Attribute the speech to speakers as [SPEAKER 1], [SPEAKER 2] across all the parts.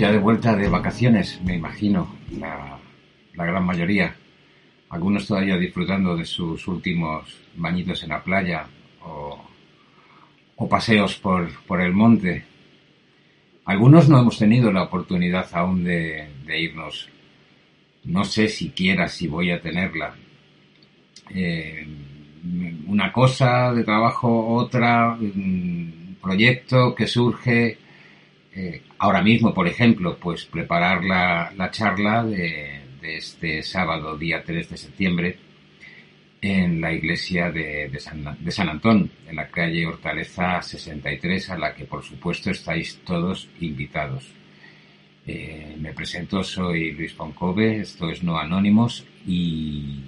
[SPEAKER 1] ya de vuelta de vacaciones, me imagino, la, gran mayoría. Algunos todavía disfrutando de sus últimos bañitos en la playa o, paseos por, el monte. Algunos no hemos tenido la oportunidad aún de, irnos. No sé siquiera si voy a tenerla. Eh, una cosa de trabajo, otra, un proyecto que surge eh, ahora mismo, por ejemplo, pues preparar la, charla de, este sábado, día 3 de septiembre, en la iglesia de, San, Antón, en la calle Hortaleza 63, a la que por supuesto estáis todos invitados. Eh, me presento, soy Luis Foncove, esto es No Anónimos y,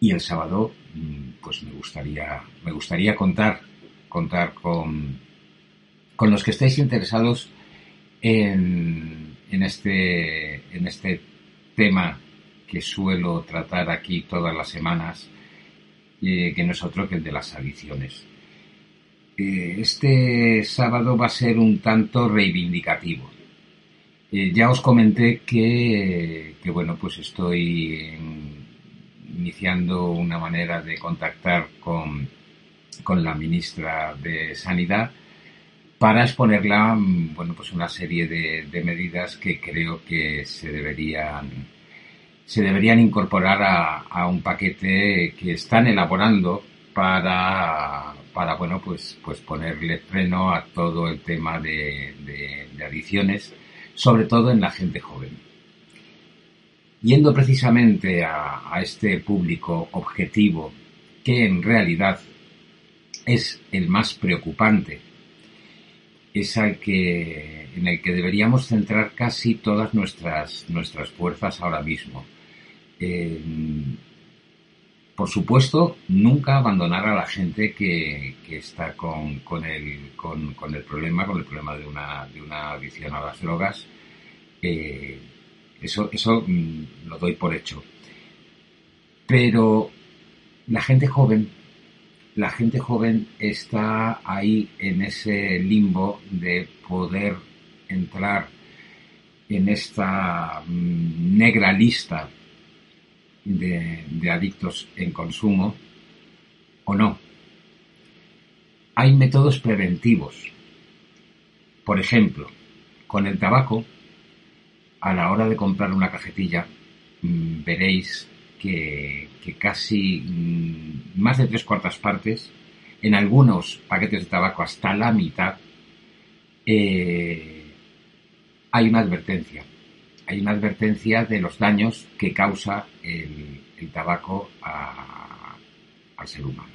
[SPEAKER 1] y el sábado mm, pues me gustaría, me gustaría contar, contar con, con los que estáis interesados en, este, en este tema que suelo tratar aquí todas las semanas, eh, que no es otro que el de las adicciones. Eh, este sábado va a ser un tanto reivindicativo. Eh, ya os comenté que, bueno, pues estoy iniciando una manera de contactar con, con la ministra de Sanidad para exponerla mm, bueno, pues una serie de, medidas que creo que se deberían, se deberían incorporar a, un paquete que están elaborando para, para bueno, pues, pues ponerle freno a todo el tema de, adicciones, sobre todo en la gente joven. Yendo precisamente a este público objetivo, que en realidad es el más preocupante es al que, en el que deberíamos centrar casi todas nuestras, nuestras fuerzas ahora mismo. por supuesto, nunca abandonar a la gente que, está con, el, con, el problema, con el problema de una, de una adicción a las drogas. Eh, eso eso mm, lo doy por hecho. Pero la gente joven la gente joven está ahí en ese limbo de poder entrar en esta mm, negra lista de, adictos en consumo o no. Hay métodos preventivos. Por ejemplo, con el tabaco, a la hora de comprar una cajetilla, mm, veréis que, casi mm, más de tres cuartas partes, en algunos paquetes de tabaco hasta la mitad, eh, hay una advertencia. Hay una advertencia de los daños que causa el, tabaco al ser humano.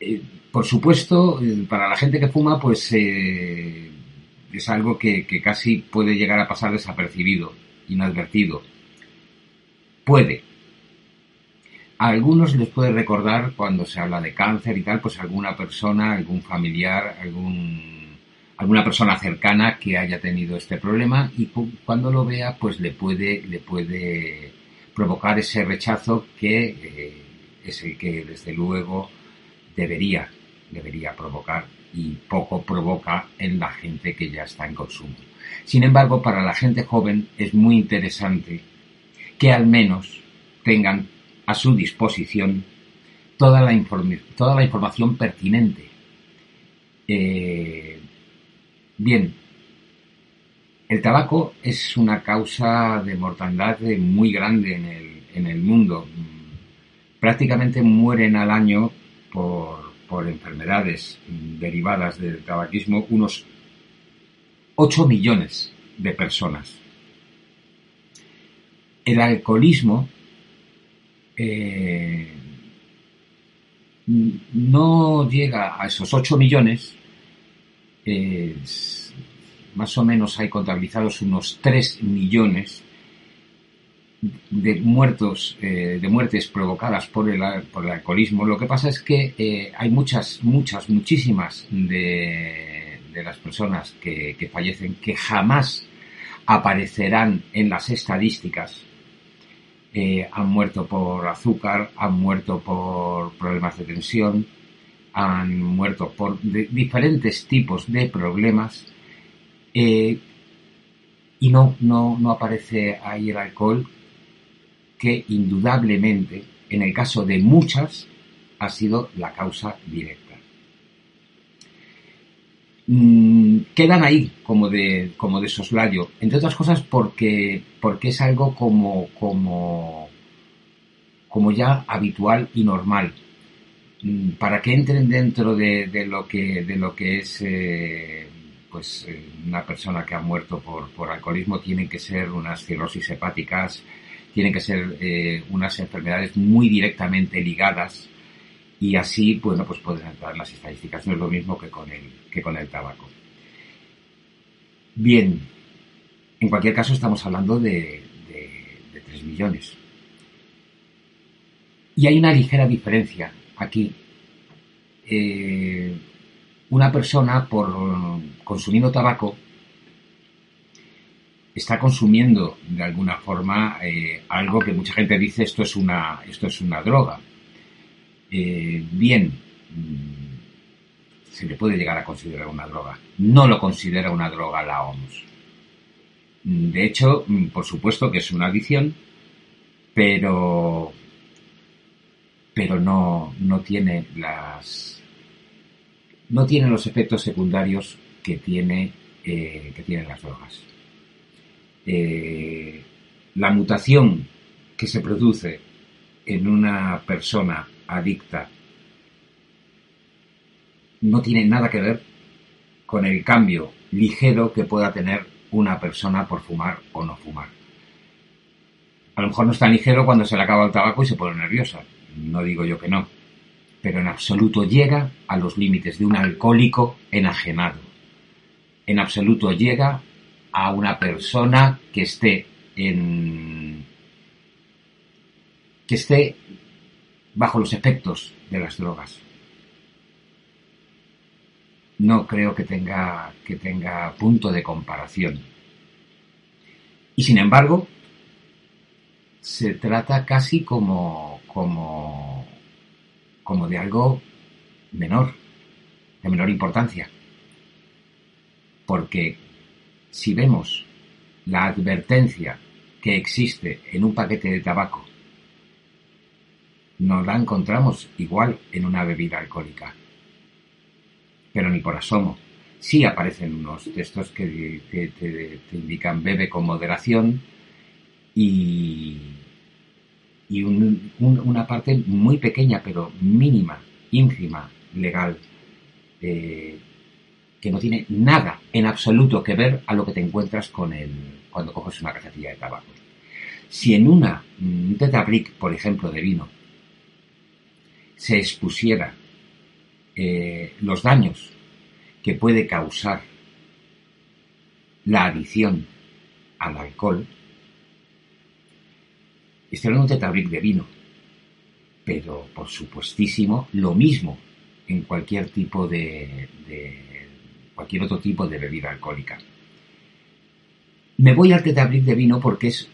[SPEAKER 1] Eh, por supuesto, eh, para la gente que fuma, pues es algo que, casi puede llegar a pasar desapercibido, inadvertido puede. A algunos les puede recordar cuando se habla de cáncer y tal, pues alguna persona, algún familiar, algún, alguna persona cercana que haya tenido este problema y cuando lo vea, pues le puede, le puede provocar ese rechazo que eh, es el que desde luego debería, debería provocar y poco provoca en la gente que ya está en consumo. Sin embargo, para la gente joven es muy interesante que al menos tengan a su disposición toda la, toda la información pertinente. Eh, bien, el tabaco es una causa de mortandad muy grande en el, en el mundo. Prácticamente mueren al año por, por enfermedades derivadas del tabaquismo unos 8 millones de personas el alcoholismo eh, no llega a esos 8 millones, más o menos hay contabilizados unos 3 millones de muertos, eh, de muertes provocadas por el, alcoholismo. Lo que pasa es que eh, hay muchas, muchas, muchísimas de, las personas que fallecen que jamás aparecerán en las estadísticas eh, han muerto por azúcar, han muerto por problemas de tensión, han muerto por diferentes tipos de problemas Eh, y no, no, no aparece ahí el alcohol, que indudablemente, en el caso de muchas, ha sido la causa directa. Mm, quedan ahí como de, como de soslayo, entre otras cosas porque, porque es algo como, como, como ya habitual y normal. Mm, para que entren dentro de, lo, que, de lo que es eh, pues, eh, una persona que ha muerto por, por alcoholismo, tienen que ser unas cirrosis hepáticas, tienen que ser eh, unas enfermedades muy directamente ligadas y así, bueno, pues pueden entrar en las estadísticas. No es lo mismo que con el, que con el tabaco. Bien, en cualquier caso estamos hablando de, de, 3 millones. Y hay una ligera diferencia aquí. Eh, una persona por consumiendo tabaco está consumiendo de alguna forma eh, algo que mucha gente dice esto es una esto es una droga eh, bien, mm, se le puede llegar a considerar una droga. No lo considera una droga la OMS. Mm, de hecho, mm, por supuesto que es una adicción, pero, pero no, no tiene las, no tiene los efectos secundarios que tiene, eh, que tienen las drogas. Eh, la mutación que se produce en una persona adicta no tiene nada que ver con el cambio ligero que pueda tener una persona por fumar o no fumar. A lo mejor no es tan ligero cuando se le acaba el tabaco y se pone nerviosa. No digo yo que no. Pero en absoluto llega a los límites de un alcohólico enajenado. En absoluto llega a una persona que esté en que esté bajo los efectos de las drogas. No creo que tenga, que tenga punto de comparación. Y sin embargo, se trata casi como, como, como de algo menor, de menor importancia. Porque si vemos la advertencia que existe en un paquete de tabaco nos la encontramos igual en una bebida alcohólica. Pero ni por asomo. Sí aparecen unos textos que, te, indican bebe con moderación y, y una parte muy pequeña, pero mínima, ínfima, legal, eh, que no tiene nada en absoluto que ver a lo que te encuentras con el, cuando coges una cajetilla de tabaco. Si en una, un tetabric, por ejemplo, de vino, se expusiera eh, los daños que puede causar la adicción al alcohol, estoy hablando de tabric de vino, pero por supuestísimo lo mismo en cualquier tipo de, cualquier otro tipo de bebida alcohólica. Me voy al tetabric de vino porque es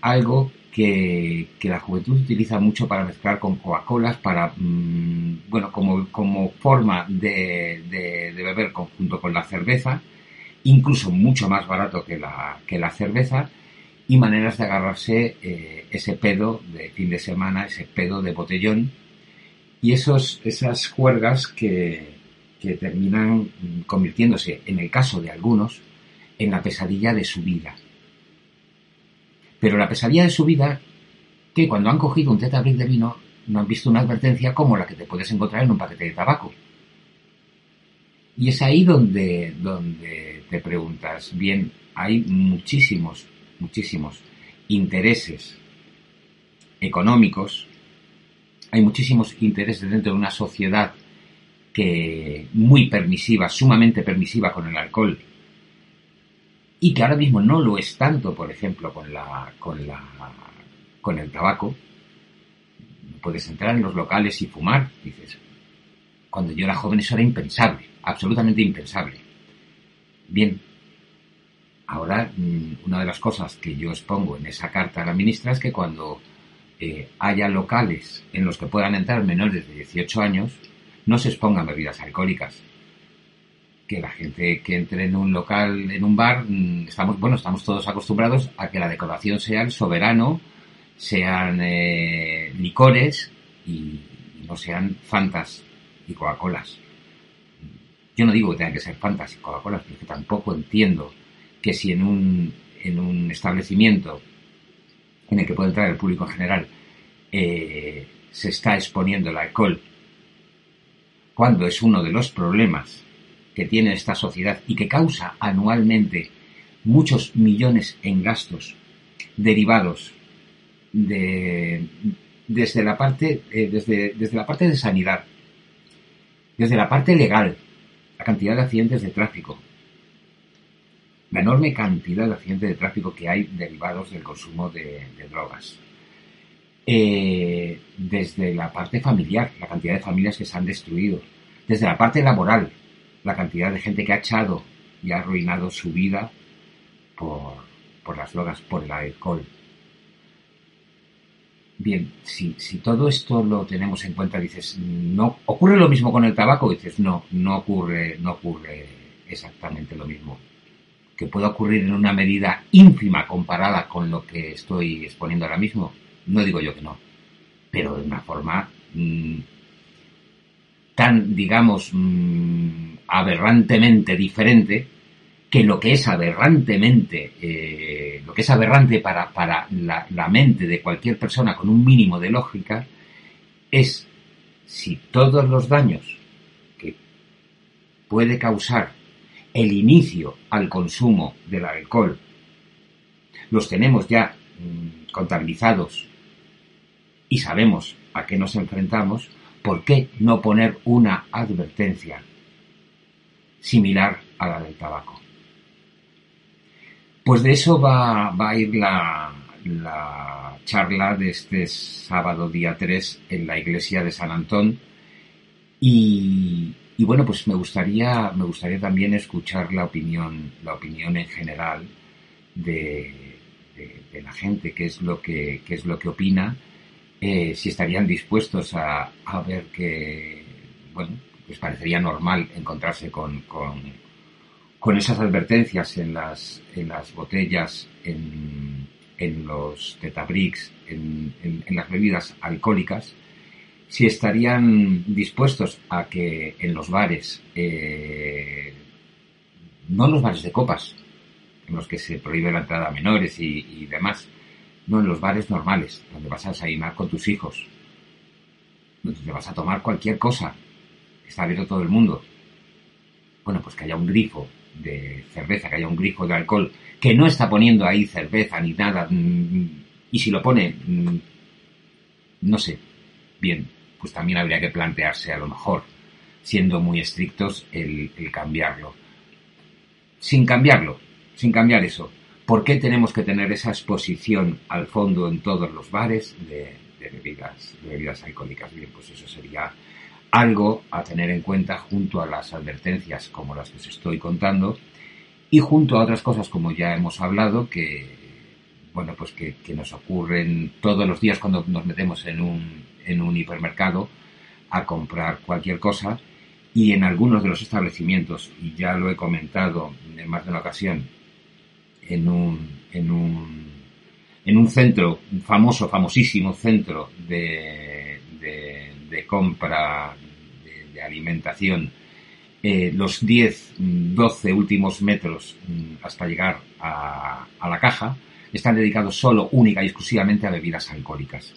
[SPEAKER 1] algo que, la juventud utiliza mucho para mezclar con Coca-Colas, para, mm, bueno, como, como forma de, de, beber junto con la cerveza, incluso mucho más barato que la, que la cerveza, y maneras de agarrarse eh, ese pedo de fin de semana, ese pedo de botellón, y esos, esas juergas que, que terminan convirtiéndose, en el caso de algunos, en la pesadilla de su vida pero la pesadilla de su vida, que cuando han cogido un tetabric de vino, no han visto una advertencia como la que te puedes encontrar en un paquete de tabaco. Y es ahí donde, donde te preguntas, bien, hay muchísimos, muchísimos intereses económicos, hay muchísimos intereses dentro de una sociedad que muy permisiva, sumamente permisiva con el alcohol y que ahora mismo no lo es tanto, por ejemplo, con la, con la, con el tabaco. Puedes entrar en los locales y fumar, dices. Cuando yo era joven eso era impensable, absolutamente impensable. Bien, ahora mm, una de las cosas que yo expongo en esa carta a la ministra es que cuando eh, haya locales en los que puedan entrar menores de 18 años, no se expongan bebidas alcohólicas, que la gente que entre en un local, en un bar, mm, estamos, bueno, estamos todos acostumbrados a que la decoración sea el soberano, sean eh, licores y no sean fantas y Coca-Colas. Yo no digo que tengan que ser fantas y Coca-Colas, porque tampoco entiendo que si en un, en un establecimiento en el que puede entrar el público en general eh, se está exponiendo el alcohol, cuando es uno de los problemas que tiene esta sociedad y que causa anualmente muchos millones en gastos derivados de, desde la parte eh, desde, desde la parte de sanidad, desde la parte legal, la cantidad de accidentes de tráfico, la enorme cantidad de accidentes de tráfico que hay derivados del consumo de, drogas. Eh, desde la parte familiar, la cantidad de familias que se han destruido, desde la parte laboral, la cantidad de gente que ha echado y ha arruinado su vida por, por las drogas, por el alcohol. Bien, si, si, todo esto lo tenemos en cuenta, dices, no, ¿ocurre lo mismo con el tabaco? Dices, no, no ocurre, no ocurre exactamente lo mismo que pueda ocurrir en una medida ínfima comparada con lo que estoy exponiendo ahora mismo, no digo yo que no, pero de una forma mm, tan, digamos, mm, aberrantemente diferente que lo que es aberrantemente, eh, lo que es aberrante para, para la, mente de cualquier persona con un mínimo de lógica es si todos los daños que puede causar el inicio al consumo del alcohol los tenemos ya mm, contabilizados y sabemos a qué nos enfrentamos, ¿por qué no poner una advertencia similar a la del tabaco? Pues de eso va, a ir la, la charla de este sábado día 3 en la iglesia de San Antón y, bueno, pues me gustaría, me gustaría también escuchar la opinión, la opinión en general de, de, la gente, qué es lo que, qué es lo que opina, eh, si estarían dispuestos a, a ver que, bueno, pues parecería normal encontrarse con, con, con esas advertencias en las, en las botellas, en, en los tetabricks, en, en, las bebidas alcohólicas, si estarían dispuestos a que en los bares, eh, no en los bares de copas, en los que se prohíbe la entrada a menores y, demás, no en los bares normales, donde vas a desayunar con tus hijos, donde te vas a tomar cualquier cosa, está abierto todo el mundo. Bueno, pues que haya un grifo de cerveza, que haya un grifo de alcohol, que no está poniendo ahí cerveza ni nada, mm, y si lo pone, mm, no sé, bien, pues también habría que plantearse a lo mejor, siendo muy estrictos, el, cambiarlo. Sin cambiarlo, sin cambiar eso, ¿por qué tenemos que tener esa exposición al fondo en todos los bares de, bebidas, bebidas alcohólicas? Bien, pues eso sería algo a tener en cuenta junto a las advertencias como las que os estoy contando y junto a otras cosas como ya hemos hablado que bueno pues que, que nos ocurren todos los días cuando nos metemos en un en un hipermercado a comprar cualquier cosa y en algunos de los establecimientos, y ya lo he comentado en más de una ocasión, en un, en un, en un centro, un famoso, famosísimo centro de, de, compra de, alimentación, eh, los 10, 12 últimos metros mm, hasta llegar a, a la caja, están dedicados solo, única y exclusivamente a bebidas alcohólicas.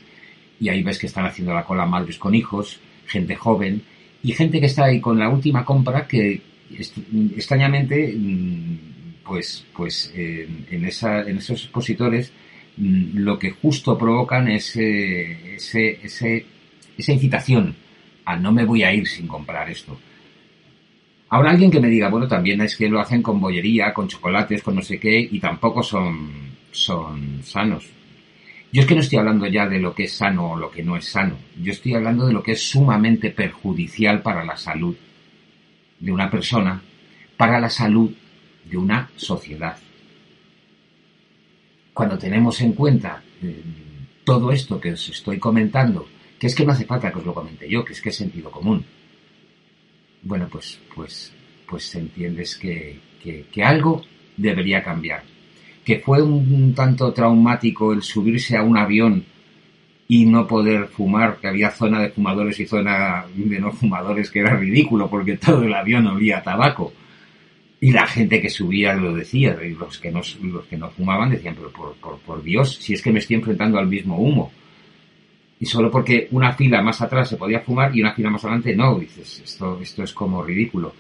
[SPEAKER 1] Y ahí ves que están haciendo la cola madres con hijos, gente joven y gente que está ahí con la última compra que extrañamente pues pues en, esa, en esos expositores mm, lo que justo provocan es eh, ese, ese, esa incitación a no me voy a ir sin comprar esto. Habrá alguien que me diga, bueno, también es que lo hacen con bollería, con chocolates, con no sé qué, y tampoco son, son sanos. Yo es que no estoy hablando ya de lo que es sano o lo que no es sano. Yo estoy hablando de lo que es sumamente perjudicial para la salud de una persona, para la salud de una sociedad. Cuando tenemos en cuenta eh, todo esto que os estoy comentando, que es que no hace falta que os lo comente yo, que es que es sentido común. Bueno, pues, pues pues entiendes que, que, algo debería cambiar. Que fue un, tanto traumático el subirse a un avión y no poder fumar, que había zona de fumadores y zona de no fumadores, que era ridículo porque todo el avión olía a tabaco. Y la gente que subía lo decía, y los que no, los que no fumaban decían, pero por, por, por Dios, si es que me estoy enfrentando al mismo humo y solo porque una fila más atrás se podía fumar y una fila más adelante no, dices, esto, esto es como ridículo.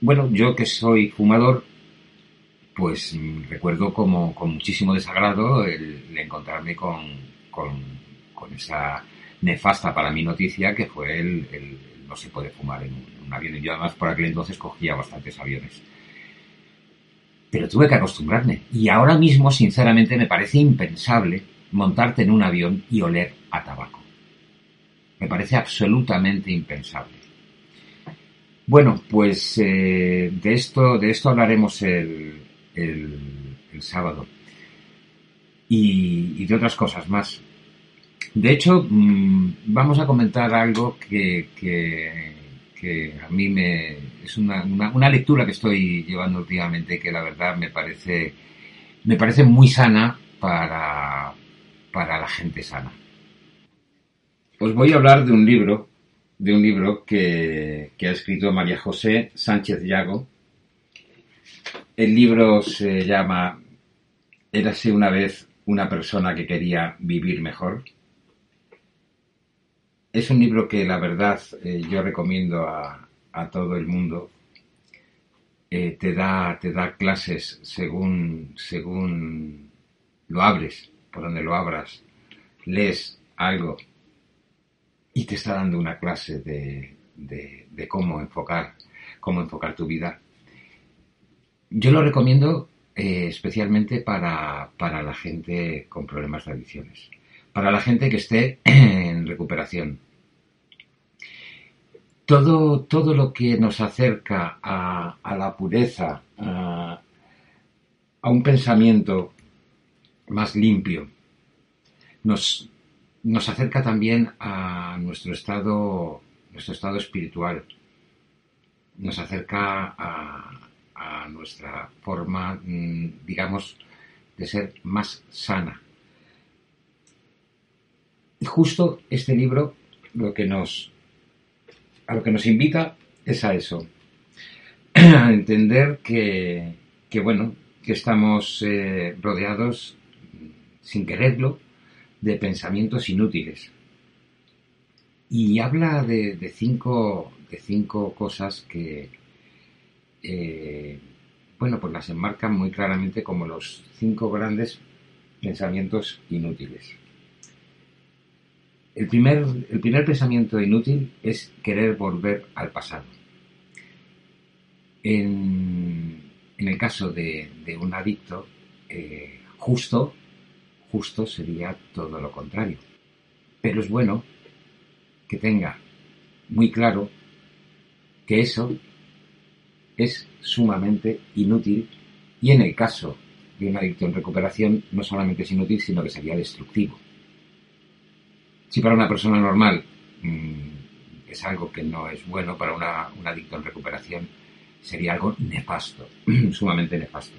[SPEAKER 1] Bueno, yo que soy fumador, pues mm, recuerdo como con muchísimo desagrado el, encontrarme con, con, esa nefasta para mi noticia que fue el, no se puede fumar en un, avión. Y yo además por aquel entonces cogía bastantes aviones. Pero tuve que acostumbrarme. Y ahora mismo, sinceramente, me parece impensable montarte en un avión y oler a tabaco. Me parece absolutamente impensable. Bueno, pues eh, de esto de esto hablaremos el, sábado y, de otras cosas más. De hecho, mm, vamos a comentar algo que, a mí me es una, una, lectura que estoy llevando últimamente que la verdad me parece me parece muy sana para, para la gente sana. Os voy a hablar de un libro, de un libro que, ha escrito María José Sánchez Llago. El libro se llama Érase una vez una persona que quería vivir mejor. Es un libro que la verdad eh, yo recomiendo a, todo el mundo. Eh, te, da, te da clases según, según lo abres por donde lo abras, lees algo y te está dando una clase de, de, cómo enfocar, cómo enfocar tu vida. Yo lo recomiendo eh, especialmente para, para, la gente con problemas de adicciones, para la gente que esté en recuperación. Todo, todo lo que nos acerca a, la pureza, a, a un pensamiento más limpio. Nos, nos acerca también a nuestro estado, nuestro estado espiritual. Nos acerca a, nuestra forma, mm, digamos, de ser más sana. Y justo este libro lo que nos, a lo que nos invita es a eso, a entender que, que bueno, que estamos eh, rodeados sin quererlo, de pensamientos inútiles. Y habla de, cinco, de cinco cosas que, eh, bueno, pues las enmarcan muy claramente como los cinco grandes pensamientos inútiles. El primer, el primer pensamiento inútil es querer volver al pasado. En, el caso de, un adicto, eh, justo justo sería todo lo contrario. Pero es bueno que tenga muy claro que eso es sumamente inútil y en el caso de un adicto en recuperación no solamente es inútil, sino que sería destructivo. Si para una persona normal mm, es algo que no es bueno, para un adicto en recuperación sería algo nefasto, sumamente nefasto.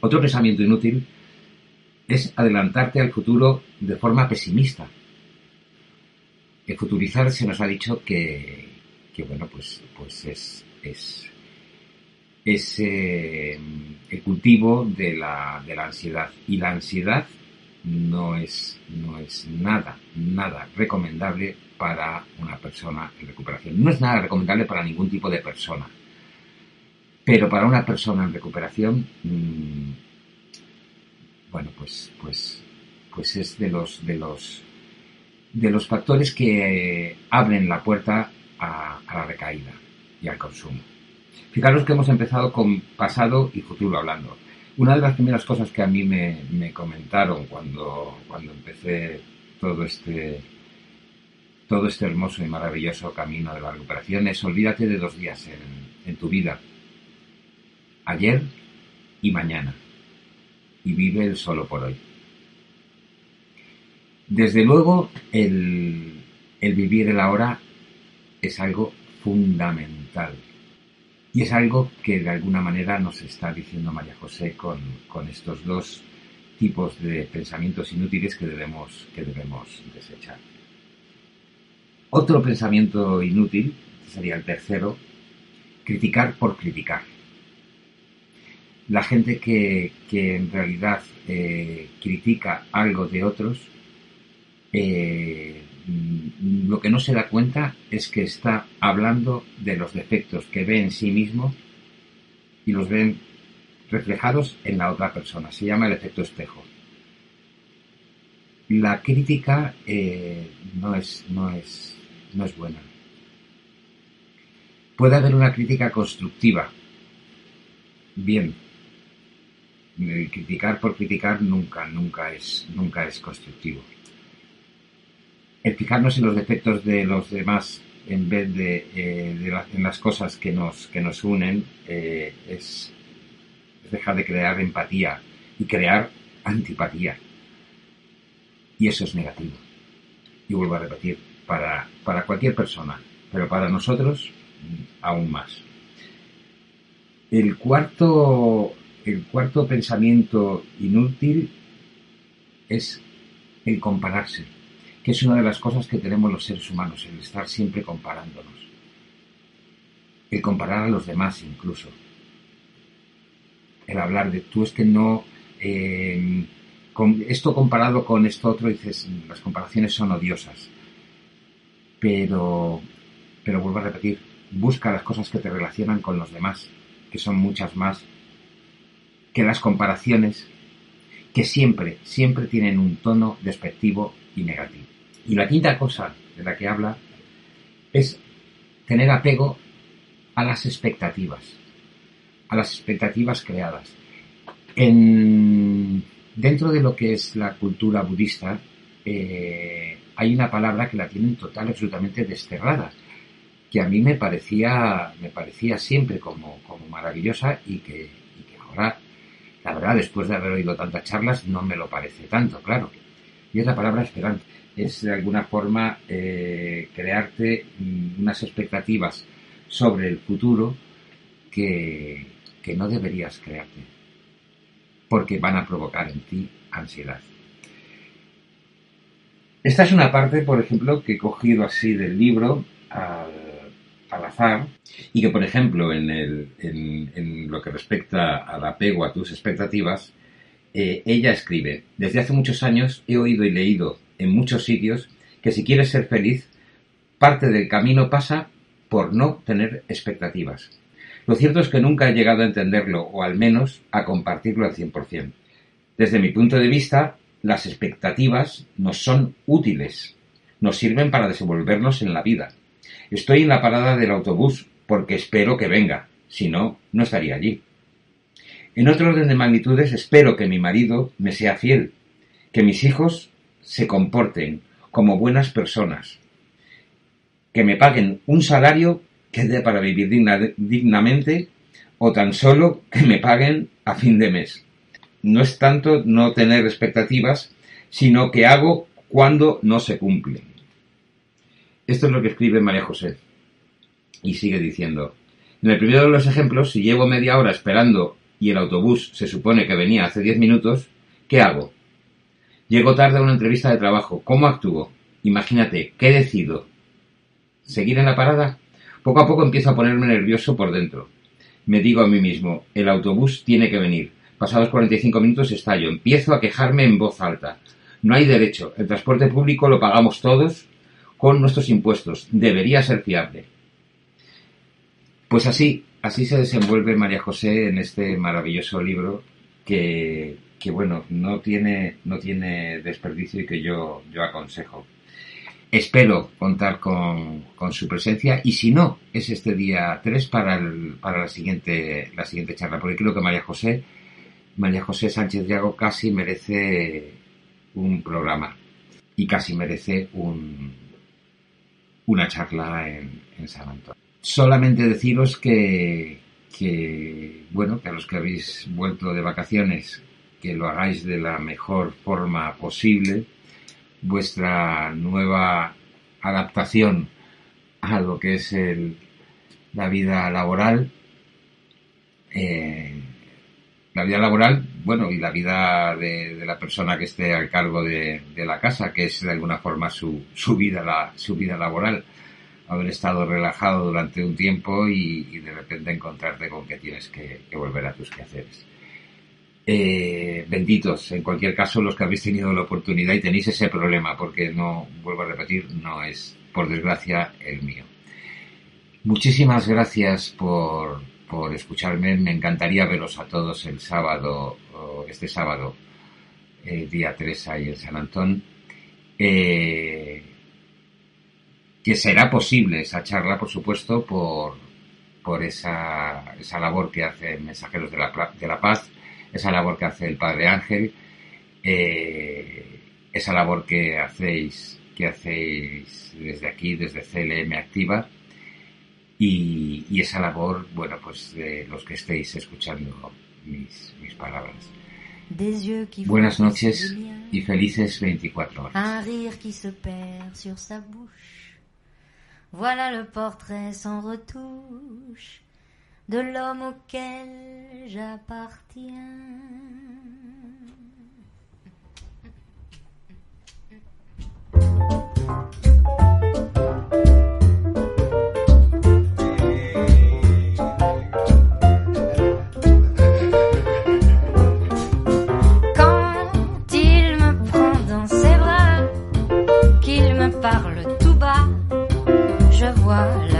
[SPEAKER 1] Otro pensamiento inútil es adelantarte al futuro de forma pesimista. El futurizar se nos ha dicho que, bueno, pues, pues es, es, eh, el cultivo de la, de la ansiedad. Y la ansiedad no es, no es nada, nada recomendable para una persona en recuperación. No es nada recomendable para ningún tipo de persona. Pero para una persona en recuperación, mm, bueno, pues, pues, pues es de los, de los, de los factores que abren la puerta a, la recaída y al consumo. Fijaros que hemos empezado con pasado y futuro hablando. Una de las primeras cosas que a mí me, comentaron cuando, cuando empecé todo este, todo este hermoso y maravilloso camino de la recuperación es olvídate de dos días en, en tu vida. Ayer y mañana y vive el solo por hoy. Desde luego, el, vivir el ahora es algo fundamental. Y es algo que de alguna manera nos está diciendo María José con, con estos dos tipos de pensamientos inútiles que debemos, que debemos desechar. Otro pensamiento inútil, sería el tercero, criticar por criticar. La gente que, en realidad eh, critica algo de otros, eh, lo que no se da cuenta es que está hablando de los defectos que ve en sí mismo y los ven reflejados en la otra persona. Se llama el efecto espejo. La crítica eh, no, es, no, es, no es buena. Puede haber una crítica constructiva. Bien. criticar por criticar nunca, nunca es, nunca es constructivo el fijarnos en los defectos de los demás en vez de, eh, en las cosas que nos, que nos unen eh, es, dejar de crear empatía y crear antipatía. Y eso es negativo. Y vuelvo a repetir, para, para cualquier persona, pero para nosotros aún más. El cuarto, el cuarto pensamiento inútil es el compararse que es una de las cosas que tenemos los seres humanos, el estar siempre comparándonos. El comparar a los demás incluso. El hablar de tú es que no... Eh, con esto comparado con esto otro, dices, las comparaciones son odiosas. Pero, pero vuelvo a repetir, busca las cosas que te relacionan con los demás, que son muchas más que las comparaciones que siempre, siempre tienen un tono despectivo y negativo. Y la quinta cosa de la que habla es tener apego a las expectativas, a las expectativas creadas. En, dentro de lo que es la cultura budista, eh, hay una palabra que la tienen total absolutamente desterrada, que a mí me parecía, me parecía siempre como, como maravillosa y que, y que ahora, la verdad, después de haber oído tantas charlas, no me lo parece tanto, claro. Y es la palabra esperanza es de alguna forma eh, crearte mm, unas expectativas sobre el futuro que, que no deberías crearte, porque van a provocar en ti ansiedad. Esta es una parte, por ejemplo, que he cogido así del libro al, azar y que, por ejemplo, en, el, en, lo que respecta al apego a tus expectativas, eh, ella escribe, desde hace muchos años he oído y leído en muchos sitios que si quieres ser feliz, parte del camino pasa por no tener expectativas. Lo cierto es que nunca he llegado a entenderlo, o al menos a compartirlo al 100%. Desde mi punto de vista, las expectativas nos son útiles, nos sirven para desenvolvernos en la vida. Estoy en la parada del autobús porque espero que venga, si no, no estaría allí. En otro orden de magnitudes, espero que mi marido me sea fiel, que mis hijos se comporten como buenas personas, que me paguen un salario que dé para vivir dignamente o tan solo que me paguen a fin de mes. No es tanto no tener expectativas, sino que hago cuando no se cumplen. Esto es lo que escribe María José. Y sigue diciendo, en el primero de los ejemplos, si llevo media hora esperando y el autobús se supone que venía hace diez minutos, ¿qué hago? Llego tarde a una entrevista de trabajo. ¿Cómo actúo? Imagínate, ¿qué decido? ¿Seguir en la parada? Poco a poco empiezo a ponerme nervioso por dentro. Me digo a mí mismo, el autobús tiene que venir. Pasados 45 minutos estallo. Empiezo a quejarme en voz alta. No hay derecho. El transporte público lo pagamos todos con nuestros impuestos. Debería ser fiable. Pues así, así se desenvuelve María José en este maravilloso libro que que bueno, no tiene, no tiene desperdicio y que yo, yo aconsejo. Espero contar con, con, su presencia y si no, es este día 3 para, el, para la, siguiente, la siguiente charla, porque creo que María José, María José Sánchez Diago casi merece un programa y casi merece un, una charla en, en San Antonio. Solamente deciros que, que, bueno, que a los que habéis vuelto de vacaciones que lo hagáis de la mejor forma posible, vuestra nueva adaptación a lo que es el, la vida laboral, eh, la vida laboral, bueno, y la vida de, la persona que esté al cargo de, la casa, que es de alguna forma su, su vida, la, su vida laboral. Haber estado relajado durante un tiempo y, de repente encontrarte con que tienes que, volver a tus quehaceres. Eh, benditos, en cualquier caso, los que habéis tenido la oportunidad y tenéis ese problema, porque no, vuelvo a repetir, no es, por desgracia, el mío. Muchísimas gracias por, por escucharme. Me encantaría veros a todos el sábado, este sábado, eh, día 3 ahí en San Antón. Eh, que será posible esa charla, por supuesto, por, por esa, esa labor que hace Mensajeros de la, de la Paz, esa labor que hace el Padre Ángel, eh, esa labor que hacéis, que hacéis desde aquí, desde CLM Activa y, esa labor, bueno, pues de los que estéis escuchando mis, mis palabras. Buenas noches y felices 24 horas.
[SPEAKER 2] Voilà le portrait sans retouche de l'homme auquel j'appartiens. La